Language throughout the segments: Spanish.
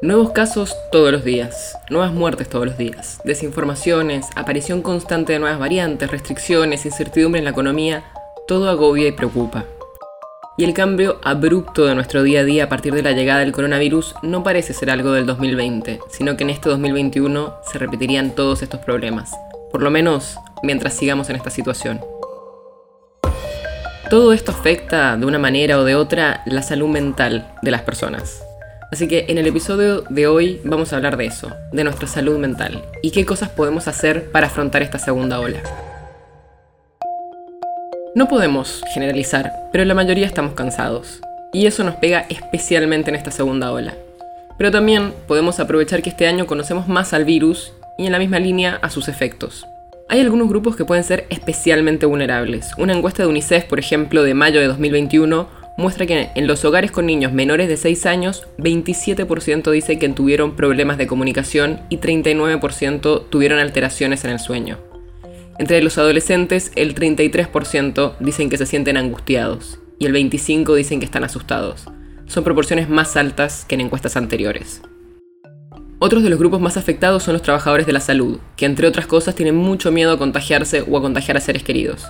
Nuevos casos todos los días, nuevas muertes todos los días, desinformaciones, aparición constante de nuevas variantes, restricciones, incertidumbre en la economía, todo agobia y preocupa. Y el cambio abrupto de nuestro día a día a partir de la llegada del coronavirus no parece ser algo del 2020, sino que en este 2021 se repetirían todos estos problemas, por lo menos mientras sigamos en esta situación. Todo esto afecta de una manera o de otra la salud mental de las personas. Así que en el episodio de hoy vamos a hablar de eso, de nuestra salud mental y qué cosas podemos hacer para afrontar esta segunda ola. No podemos generalizar, pero la mayoría estamos cansados. Y eso nos pega especialmente en esta segunda ola. Pero también podemos aprovechar que este año conocemos más al virus y en la misma línea a sus efectos. Hay algunos grupos que pueden ser especialmente vulnerables. Una encuesta de UNICEF, por ejemplo, de mayo de 2021, muestra que en los hogares con niños menores de 6 años, 27% dice que tuvieron problemas de comunicación y 39% tuvieron alteraciones en el sueño. Entre los adolescentes, el 33% dicen que se sienten angustiados y el 25% dicen que están asustados. Son proporciones más altas que en encuestas anteriores. Otros de los grupos más afectados son los trabajadores de la salud, que entre otras cosas tienen mucho miedo a contagiarse o a contagiar a seres queridos.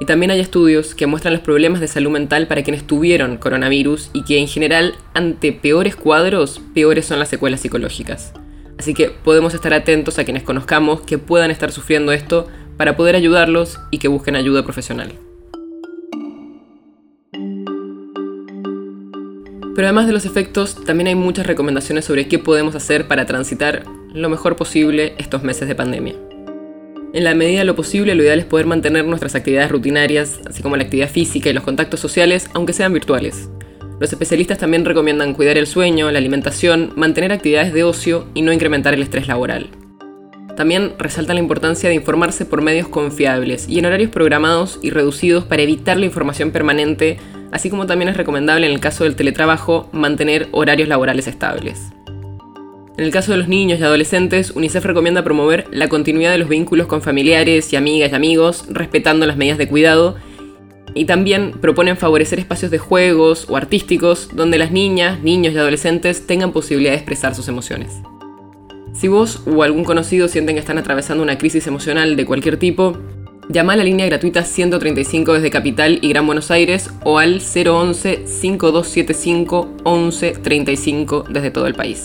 Y también hay estudios que muestran los problemas de salud mental para quienes tuvieron coronavirus y que en general ante peores cuadros, peores son las secuelas psicológicas. Así que podemos estar atentos a quienes conozcamos que puedan estar sufriendo esto para poder ayudarlos y que busquen ayuda profesional. Pero además de los efectos, también hay muchas recomendaciones sobre qué podemos hacer para transitar lo mejor posible estos meses de pandemia. En la medida de lo posible, lo ideal es poder mantener nuestras actividades rutinarias, así como la actividad física y los contactos sociales, aunque sean virtuales. Los especialistas también recomiendan cuidar el sueño, la alimentación, mantener actividades de ocio y no incrementar el estrés laboral. También resaltan la importancia de informarse por medios confiables y en horarios programados y reducidos para evitar la información permanente, así como también es recomendable en el caso del teletrabajo mantener horarios laborales estables. En el caso de los niños y adolescentes, UNICEF recomienda promover la continuidad de los vínculos con familiares y amigas y amigos, respetando las medidas de cuidado, y también proponen favorecer espacios de juegos o artísticos donde las niñas, niños y adolescentes tengan posibilidad de expresar sus emociones. Si vos o algún conocido sienten que están atravesando una crisis emocional de cualquier tipo, llama a la línea gratuita 135 desde Capital y Gran Buenos Aires o al 011 5275 1135 desde todo el país.